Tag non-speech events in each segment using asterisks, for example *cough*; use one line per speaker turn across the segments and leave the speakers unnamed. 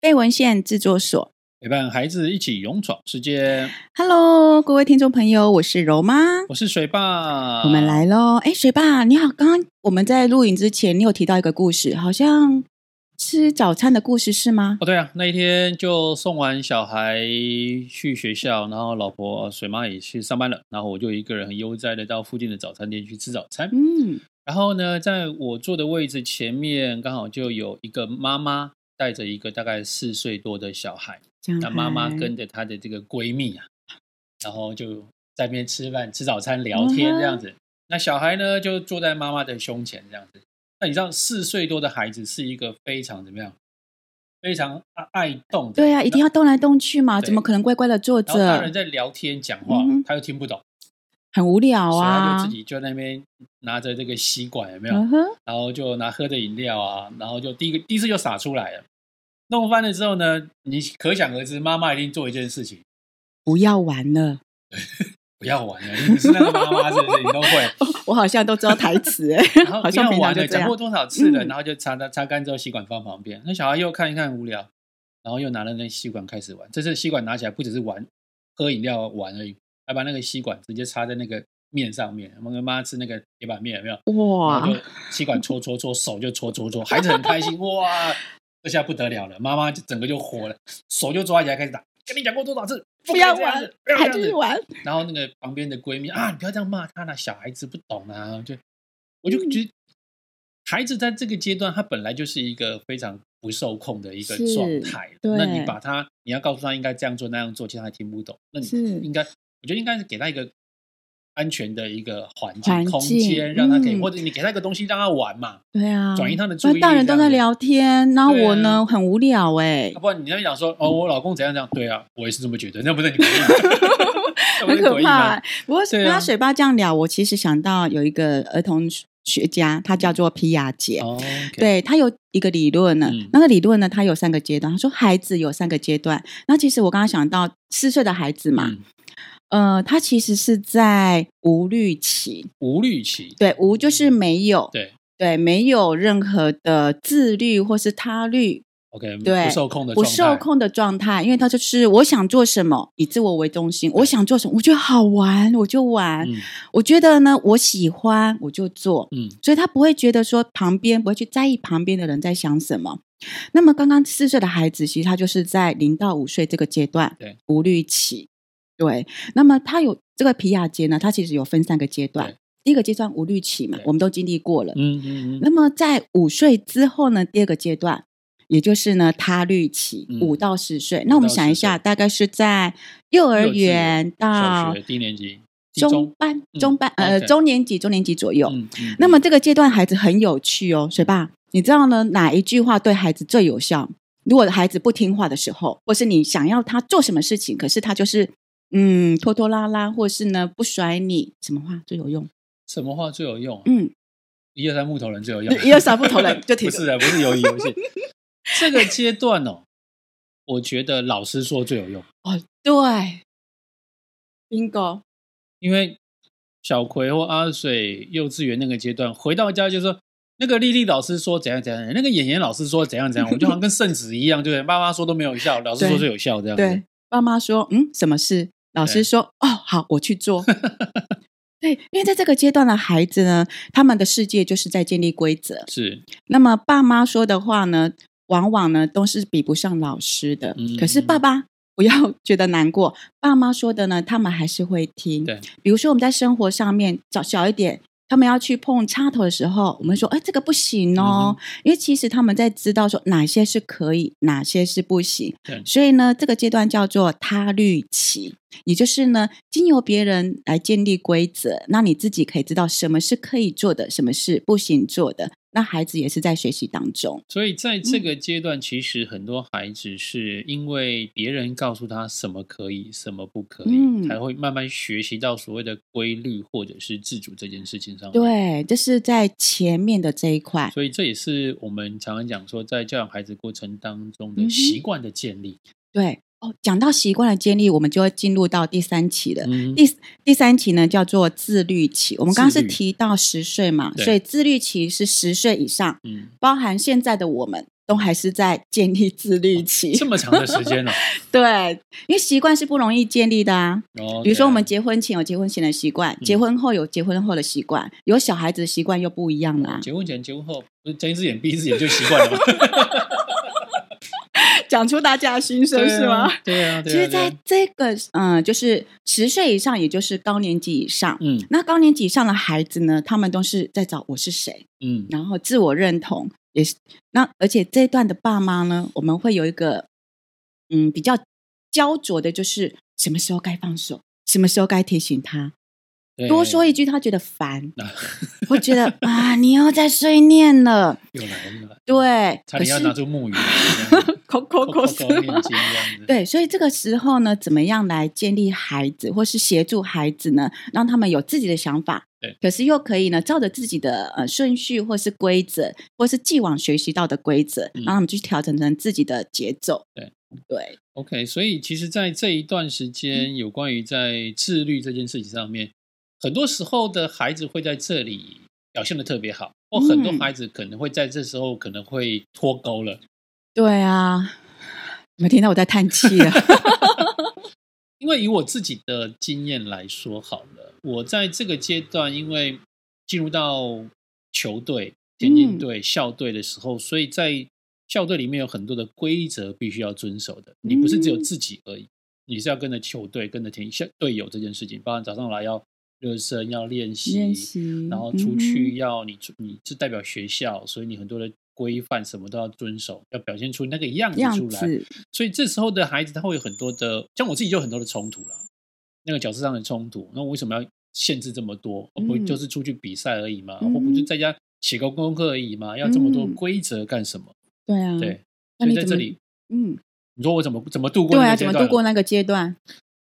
被文献制作所
陪伴孩子一起勇闯世界。
Hello，各位听众朋友，我是柔妈，
我是水爸，
我们来喽。哎，水爸你好，刚刚我们在录影之前，你有提到一个故事，好像吃早餐的故事是吗？
哦，对啊，那一天就送完小孩去学校，然后老婆水妈也去上班了，然后我就一个人很悠哉的到附近的早餐店去吃早餐。
嗯，
然后呢，在我坐的位置前面，刚好就有一个妈妈。带着一个大概四岁多的小孩，那妈妈跟着她的这个闺蜜啊，然后就在那边吃饭、吃早餐、聊天这样子。那小孩呢，就坐在妈妈的胸前这样子。那你知道，四岁多的孩子是一个非常怎么样？非常爱动。
对啊，一定要动来动去嘛，怎么可能乖乖的坐着？
大人在聊天讲话，他又听不懂，
很无聊啊。
就自己就在那边拿着这个吸管，有没有？然后就拿喝的饮料啊，然后就第一个第一次就洒出来了。弄翻了之后呢，你可想而知，妈妈一定做一件事情：
不要玩了，
不要玩了。你是那个妈妈，是不是？你都会？*laughs*
我好像都知道台词哎。
然后 *laughs* 不要玩了，讲过多少次了？然后就擦擦擦干之后，吸管放旁边。那小孩又看一看无聊，然后又拿了那吸管开始玩。这次吸管拿起来不只是玩喝饮料玩而已，还把那个吸管直接插在那个面上面。我跟妈妈吃那个铁板面有没有？哇！就吸管戳戳戳，手就戳戳戳，孩子很开心哇。这下不得了了，妈妈就整个就火了，手就抓起来开始打。跟你讲过多少次，
不要玩，还是玩。
然后那个旁边的闺蜜啊，你不要这样骂他啦，小孩子不懂啊。就我就觉得，孩子在这个阶段，他本来就是一个非常不受控的一个状态。那你把他，你要告诉他应该这样做那样做，其实他听不懂。那你应该，我觉得应该是给他一个。安全的一个环境，境空间，让他可以，嗯、或者你给他一个东西让他玩嘛。
对啊，
转移他的注意力。
大人都在聊天，然后我呢、啊、很无聊哎、欸。
要不然你那边讲说哦，我老公怎样怎样？对啊，我也是这么觉得。那不是你 *laughs*
很可怕、欸。不过跟他水爸这样聊，我其实想到有一个儿童学家，他叫做皮亚杰。对他有一个理论呢，嗯、那个理论呢，他有三个阶段。他说孩子有三个阶段。那其实我刚刚想到四岁的孩子嘛。嗯呃，他其实是在无虑期，
无虑期，
对，无就是没有，
对。
对，没有任何的自律或是他律
，OK，
对，
不受控的
不受控的状态，因为他就是我想做什么，以自我为中心，我想做什么，我觉得好玩，我就玩，嗯、我觉得呢，我喜欢，我就做，嗯，所以他不会觉得说旁边不会去在意旁边的人在想什么。那么刚刚四岁的孩子，其实他就是在零到五岁这个阶段，对，无虑期。对，那么他有这个皮亚杰呢，他其实有分三个阶段。第一个阶段无律期嘛，我们都经历过了。嗯嗯嗯。那么在五岁之后呢，第二个阶段，也就是呢他律期，五、嗯、到十岁。那我们想一下，大概是在幼儿园到
低年级、
中班、中班、嗯、呃中年级、中年级左右。嗯嗯、那么这个阶段孩子很有趣哦，水爸，你知道呢哪一句话对孩子最有效？如果孩子不听话的时候，或是你想要他做什么事情，可是他就是。嗯，拖拖拉拉，或是呢不甩你，什么话最有用？
什么话最有用？嗯，*laughs* 一二三木头人最有用。
一二三木头人就 *laughs* 挺
不是的，不是鱿鱼游戏。*laughs* 这个阶段哦，我觉得老师说最有用。
哦，对，Bingo。
因为小葵或阿水幼稚园那个阶段，回到家就说那个丽丽老师说怎样怎样，那个演员老师说怎样怎样，我就好像跟圣旨一样，对不对？爸妈说都没有效，老师说最有效，这样子。
对，爸妈说，嗯，什么事？老师说：“哦，好，我去做。*laughs* ”对，因为在这个阶段的孩子呢，他们的世界就是在建立规则。
是。
那么爸妈说的话呢，往往呢都是比不上老师的。嗯、可是爸爸不要 *laughs* 觉得难过，爸妈说的呢，他们还是会听。对。比如说我们在生活上面找小一点。他们要去碰插头的时候，我们说：“哎，这个不行哦。嗯”因为其实他们在知道说哪些是可以，哪些是不行。对所以呢，这个阶段叫做他律期，也就是呢，经由别人来建立规则，那你自己可以知道什么是可以做的，什么是不行做的。那孩子也是在学习当中，
所以在这个阶段，其实很多孩子是因为别人告诉他什么可以，什么不可以，嗯、才会慢慢学习到所谓的规律或者是自主这件事情上。
对，这是在前面的这一块。
所以这也是我们常常讲说，在教养孩子过程当中的习惯的建立。
嗯、对，哦，讲到习惯的建立，我们就会进入到第三期了。
嗯、
第第三期呢，叫做自律期。我们刚刚是提到十岁嘛，所以自律期是十岁以上，
嗯，
包含现在的我们都还是在建立自律期。
哦、这么长的时间哦。*laughs*
对，因为习惯是不容易建立的啊。
哦，
比如说我们结婚前有结婚前的习惯，嗯、结婚后有结婚后的习惯，有小孩子的习惯又不一样了、啊。
结婚前、结婚后，睁一只眼闭一只眼就习惯了吗？*laughs*
讲出大家的心声是吗？
对啊，
其实在这个嗯，就是十岁以上，也就是高年级以上，
嗯，
那高年级以上的孩子呢，他们都是在找我是谁，
嗯，
然后自我认同也是。那而且这一段的爸妈呢，我们会有一个嗯比较焦灼的，就是什么时候该放手，什么时候该提醒他。多说一句，他觉得烦，*laughs* 会觉得啊，你又在碎念了，
又来了，
对，
差点要拿出木鱼，
口口口是 *laughs* 对，所以这个时候呢，怎么样来建立孩子，或是协助孩子呢，让他们有自己的想法，
对，
可是又可以呢，照着自己的呃顺序，或是规则，或是既往学习到的规则，让他们去调整成自己的节奏，
对。
对
，OK，所以其实，在这一段时间，有关于在自律这件事情上面。很多时候的孩子会在这里表现的特别好，或很多孩子可能会在这时候可能会脱钩了。
对啊，你们听到我在叹气了？*laughs*
因为以我自己的经验来说，好了，我在这个阶段，因为进入到球队、田径队、校队的时候，所以在校队里面有很多的规则必须要遵守的。你不是只有自己而已，你是要跟着球队、跟着田校队友这件事情，包括早上来要。热身要练习，练习，然后出去要你，嗯、你是代表学校，所以你很多的规范什么都要遵守，要表现出那个样子出
来。
所以这时候的孩子他会有很多的，像我自己就有很多的冲突了，那个角色上的冲突。那我为什么要限制这么多？嗯、不就是出去比赛而已吗？嗯、或不就在家写个功课而已吗？要这么多规则干什么？
对啊，
对。所以在这里，
嗯，
你说我怎么怎么度过？
对啊，怎么度过那个阶段？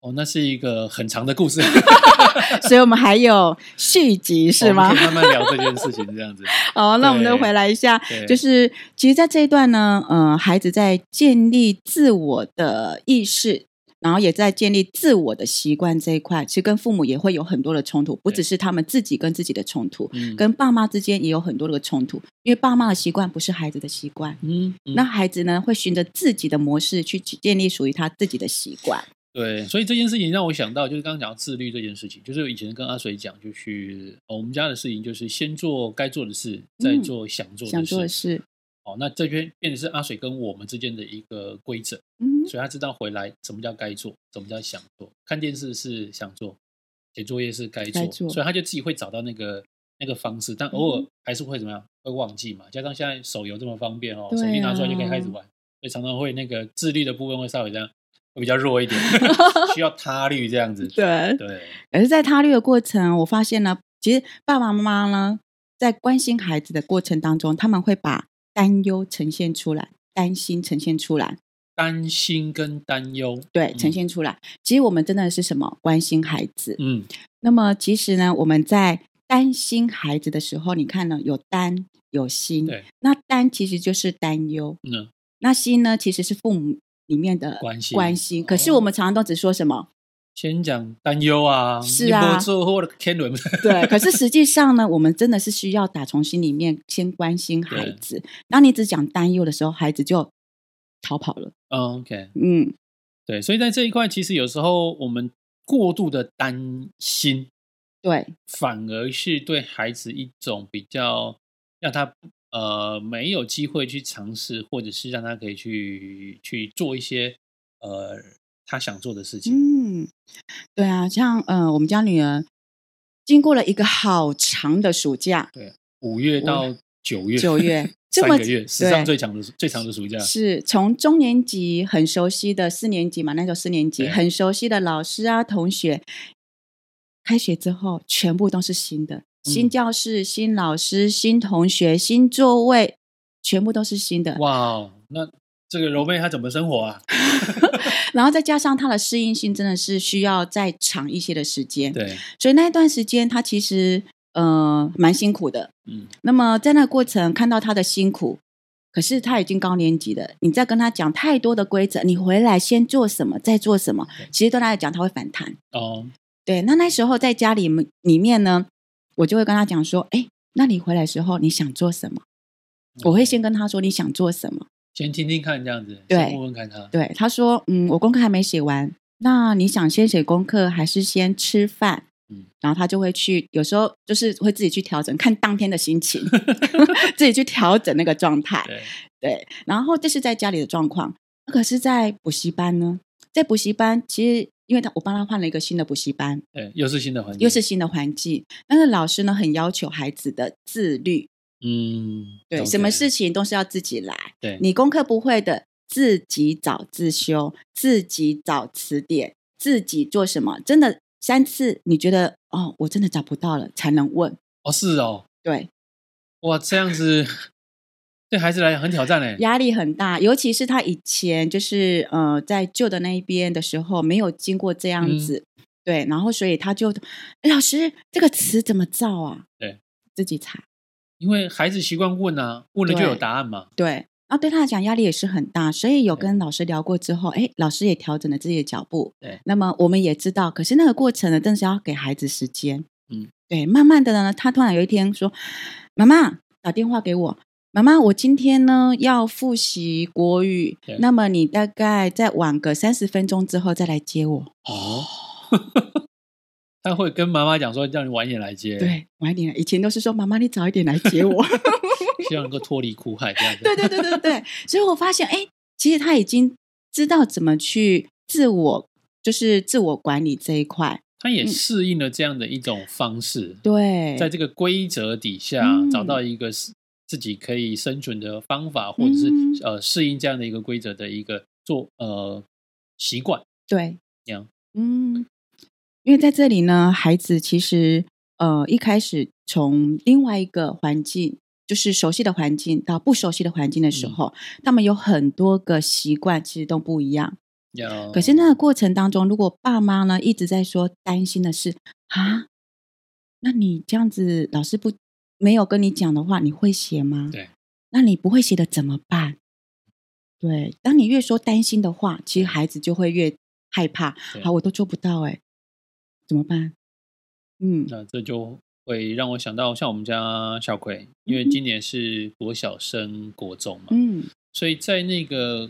哦，那是一个很长的故事，*laughs*
所以我们还有续集是
吗？慢慢聊这件事情，这样子。*laughs*
好，那我们就回来一下，就是其实，在这一段呢，嗯、呃，孩子在建立自我的意识，然后也在建立自我的习惯这一块，其实跟父母也会有很多的冲突，不只是他们自己跟自己的冲突，跟爸妈之间也有很多的冲突，因为爸妈的习惯不是孩子的习惯，
嗯，嗯
那孩子呢会循着自己的模式去建立属于他自己的习惯。
对，所以这件事情让我想到，就是刚刚讲到自律这件事情，就是以前跟阿水讲，就是我们家的事情，就是先做该做的事，再做想做的事。
想做的事。
哦，那这边变成是阿水跟我们之间的一个规则。
嗯，
所以他知道回来什么叫该做，什么叫想做。看电视是想做，写作业是该做，该做，所以他就自己会找到那个那个方式，但偶尔还是会怎么样，会忘记嘛。加上现在手游这么方便哦，啊、手机拿出来就可以开始玩，所以常常会那个自律的部分会稍微这样。会比较弱一点，*laughs* 需要他律这样子。*laughs*
对对，对，可是，在他律的过程，我发现呢，其实爸爸妈妈呢，在关心孩子的过程当中，他们会把担忧呈现出来，担心呈现出来，
担心跟担忧，
对，呈现出来。嗯、其实我们真的是什么？关心孩子。
嗯。
那么，其实呢，我们在担心孩子的时候，你看呢，有担有心。
对。
那担其实就是担忧。
嗯。
那心呢，其实是父母。里面的关心，关心。可是我们常常都只说什么？
先讲担忧啊，
是啊，对。可是实际上呢，我们真的是需要打从心里面先关心孩子。对当你只讲担忧的时候，孩子就逃跑了。
Oh, OK，
嗯，
对。所以在这一块，其实有时候我们过度的担心，
对，
反而是对孩子一种比较让他。呃，没有机会去尝试，或者是让他可以去去做一些呃他想做的事情。
嗯，对啊，像呃，我们家女儿经过了一个好长的暑假，
对，五月到九月，
九月 *laughs*
三个月，史上最长的最长的暑假，
是从中年级很熟悉的四年级嘛，那时候四年级很熟悉的老师啊同学，开学之后全部都是新的。新教室、新老师、新同学、新座位，全部都是新的。
哇，那这个柔妹她怎么生活啊？*laughs*
然后再加上她的适应性，真的是需要再长一些的时间。
对，
所以那一段时间她其实呃蛮辛苦的。
嗯，
那么在那个过程看到她的辛苦，可是他已经高年级了，你再跟他讲太多的规则，你回来先做什么，再做什么，其实对他来讲他会反弹。
哦，
对，那那时候在家里里面呢，我就会跟他讲说，哎，那你回来时候你想做什么？嗯、我会先跟他说你想做什么，
先听听看这样子，
对，
问问看他。
对，他说，嗯，我功课还没写完，那你想先写功课还是先吃饭？嗯，然后他就会去，有时候就是会自己去调整，看当天的心情，*laughs* 自己去调整那个状态。对，对，然后这是在家里的状况。可是，在补习班呢？在补习班，其实因为他我帮他换了一个新的补习班，
对，又是新的环境，
又是新的环境。那个老师呢，很要求孩子的自律。
嗯，
对，什么事情都是要自己来。
对，
你功课不会的，自己找自修，自己找词典，自己做什么？真的。三次，你觉得哦，我真的找不到了，才能问
哦，是哦，
对，
哇，这样子对孩子来讲很挑战嘞，
压力很大，尤其是他以前就是呃在旧的那一边的时候，没有经过这样子，嗯、对，然后所以他就，老师这个词怎么造啊？
对，
自己查，
因为孩子习惯问啊，问了就有答案嘛，
对。然后，对他来讲压力也是很大，所以有跟老师聊过之后，哎，老师也调整了自己的脚步。
对，
那么我们也知道，可是那个过程呢，真的是要给孩子时间。
嗯，
对，慢慢的呢，他突然有一天说：“妈妈打电话给我，妈妈，我今天呢要复习国语，那么你大概再晚个三十分钟之后再来接我。”
哦，*laughs* 他会跟妈妈讲说，叫你晚一点来接。
对，晚一点。以前都是说妈妈，你早一点来接我。*laughs*
希望能够脱离苦海，这样子。
对对对对对，所以我发现，哎，其实他已经知道怎么去自我，就是自我管理这一块。
他也适应了这样的一种方式。
嗯、对，
在这个规则底下，找到一个自己可以生存的方法，嗯、或者是呃适应这样的一个规则的一个做呃习惯。
对，
这样。
嗯，因为在这里呢，孩子其实呃一开始从另外一个环境。就是熟悉的环境到不熟悉的环境的时候，嗯、他们有很多个习惯，其实都不一样。
有，
可是那个过程当中，如果爸妈呢一直在说担心的是啊，那你这样子老师不没有跟你讲的话，你会写吗？
对，
那你不会写的怎么办？对，当你越说担心的话，其实孩子就会越害怕。好，我都做不到，哎，怎么办？嗯，
那这就。会让我想到像我们家小葵，因为今年是国小升国中嘛，
嗯，
所以在那个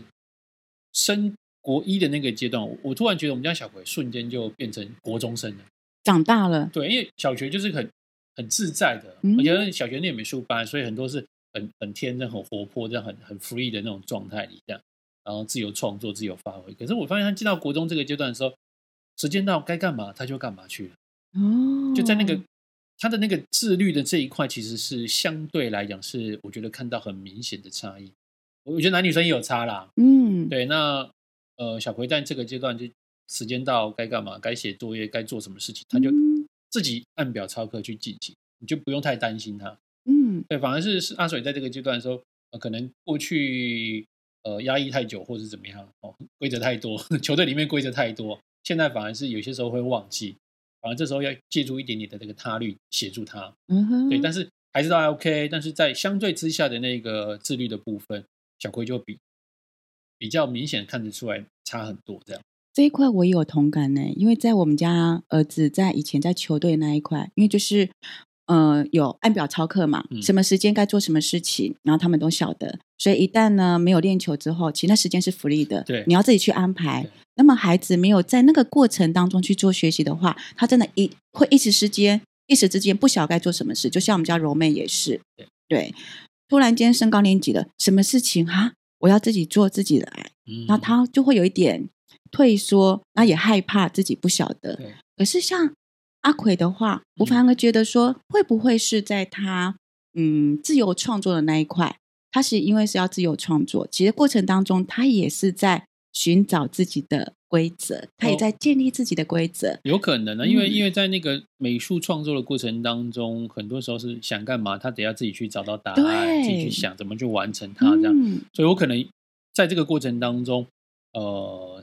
升国一的那个阶段，我突然觉得我们家小葵瞬间就变成国中生了，
长大了。
对，因为小学就是很很自在的，
嗯、
而且小学念美术班，所以很多是很很天真、很活泼、这样很很 free 的那种状态里，这样，然后自由创作、自由发挥。可是我发现他进到国中这个阶段的时候，时间到该干嘛他就干嘛去了，
哦，
就在那个。他的那个自律的这一块，其实是相对来讲是我觉得看到很明显的差异。我觉得男女生也有差啦，
嗯，
对。那呃，小葵在这个阶段就时间到该干嘛，该写作业，该做什么事情，他就自己按表操课去进行，你就不用太担心他。
嗯，
对，反而是是阿水在这个阶段的时候，呃、可能过去呃压抑太久，或者是怎么样哦，规则太多，*laughs* 球队里面规则太多，现在反而是有些时候会忘记。反而这时候要借助一点点的这个他律协助他，
嗯哼，
对，但是还是都还 OK，但是在相对之下的那个自律的部分，小葵就比比较明显看得出来差很多。这样
这一块我也有同感呢，因为在我们家儿子在以前在球队那一块，因为就是。呃，有按表操课嘛？什么时间该做什么事情，然后他们都晓得。所以一旦呢没有练球之后，其实那时间是 free 的，
对，
你要自己去安排。那么孩子没有在那个过程当中去做学习的话，他真的一会一时之间一时之间不晓得该做什么事。就像我们家柔妹也是，
对，
对，突然间升高年级了，什么事情哈，我要自己做自己来，
嗯，
然后他就会有一点退缩，那也害怕自己不晓得。可是像。阿奎的话，我反而觉得说，会不会是在他嗯自由创作的那一块，他是因为是要自由创作，其实过程当中他也是在寻找自己的规则，他也在建立自己的规则。
有可能呢，因为因为在那个美术创作的过程当中，很多时候是想干嘛，他得要自己去找到答案，自己去想怎么去完成它这样，
嗯，
所以我可能在这个过程当中，呃，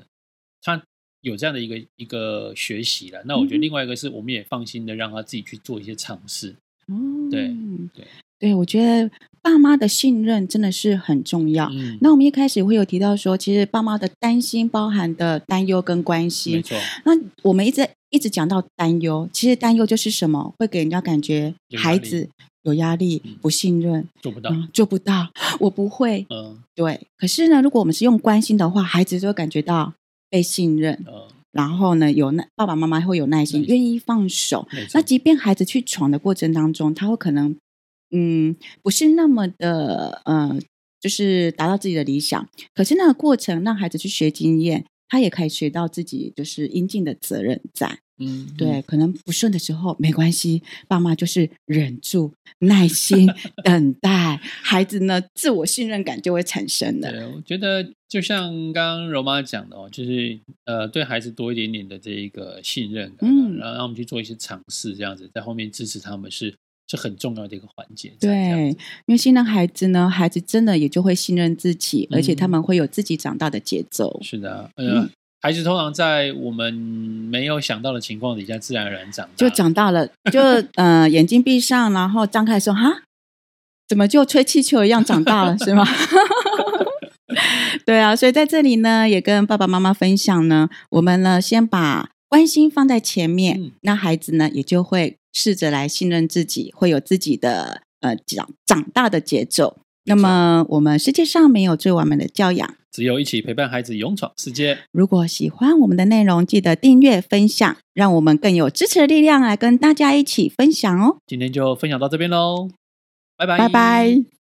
他。有这样的一个一个学习了，那我觉得另外一个是，我们也放心的让他自己去做一些尝试。
嗯，
对
对对，我觉得爸妈的信任真的是很重要。嗯，那我们一开始会有提到说，其实爸妈的担心包含的担忧跟关心。
没错。
那我们一直一直讲到担忧，其实担忧就是什么？会给人家感觉孩子有压力、嗯、不信任，
做不到、
嗯，做不到，我不会。嗯，对。可是呢，如果我们是用关心的话，孩子就会感觉到被信任。嗯。然后呢，有耐，爸爸妈妈会有耐心，愿意放手。那即便孩子去闯的过程当中，他会可能，嗯，不是那么的，呃，就是达到自己的理想。可是那个过程让孩子去学经验，他也可以学到自己就是应尽的责任在。嗯，对，可能不顺的时候没关系，爸妈就是忍住，耐心 *laughs* 等待，孩子呢，自我信任感就会产生的。
对，我觉得就像刚刚柔妈讲的哦，就是呃，对孩子多一点点的这一个信任感，嗯，然后让我们去做一些尝试，这样子在后面支持他们是是很重要的一个环节。
对，因为信任孩子呢，孩子真的也就会信任自己，嗯、而且他们会有自己长大的节奏。
是的，呃、嗯。孩子通常在我们没有想到的情况底下，自然而然长大，
就长大了，就呃眼睛闭上，然后张开说哈，怎么就吹气球一样长大了，是吗？*laughs* 对啊，所以在这里呢，也跟爸爸妈妈分享呢，我们呢先把关心放在前面，嗯、那孩子呢也就会试着来信任自己，会有自己的呃长长大的节奏。那么，我们世界上没有最完美的教养，
只有一起陪伴孩子勇闯世界。
如果喜欢我们的内容，记得订阅分享，让我们更有支持的力量来跟大家一起分享哦。
今天就分享到这边喽，拜拜，
拜拜。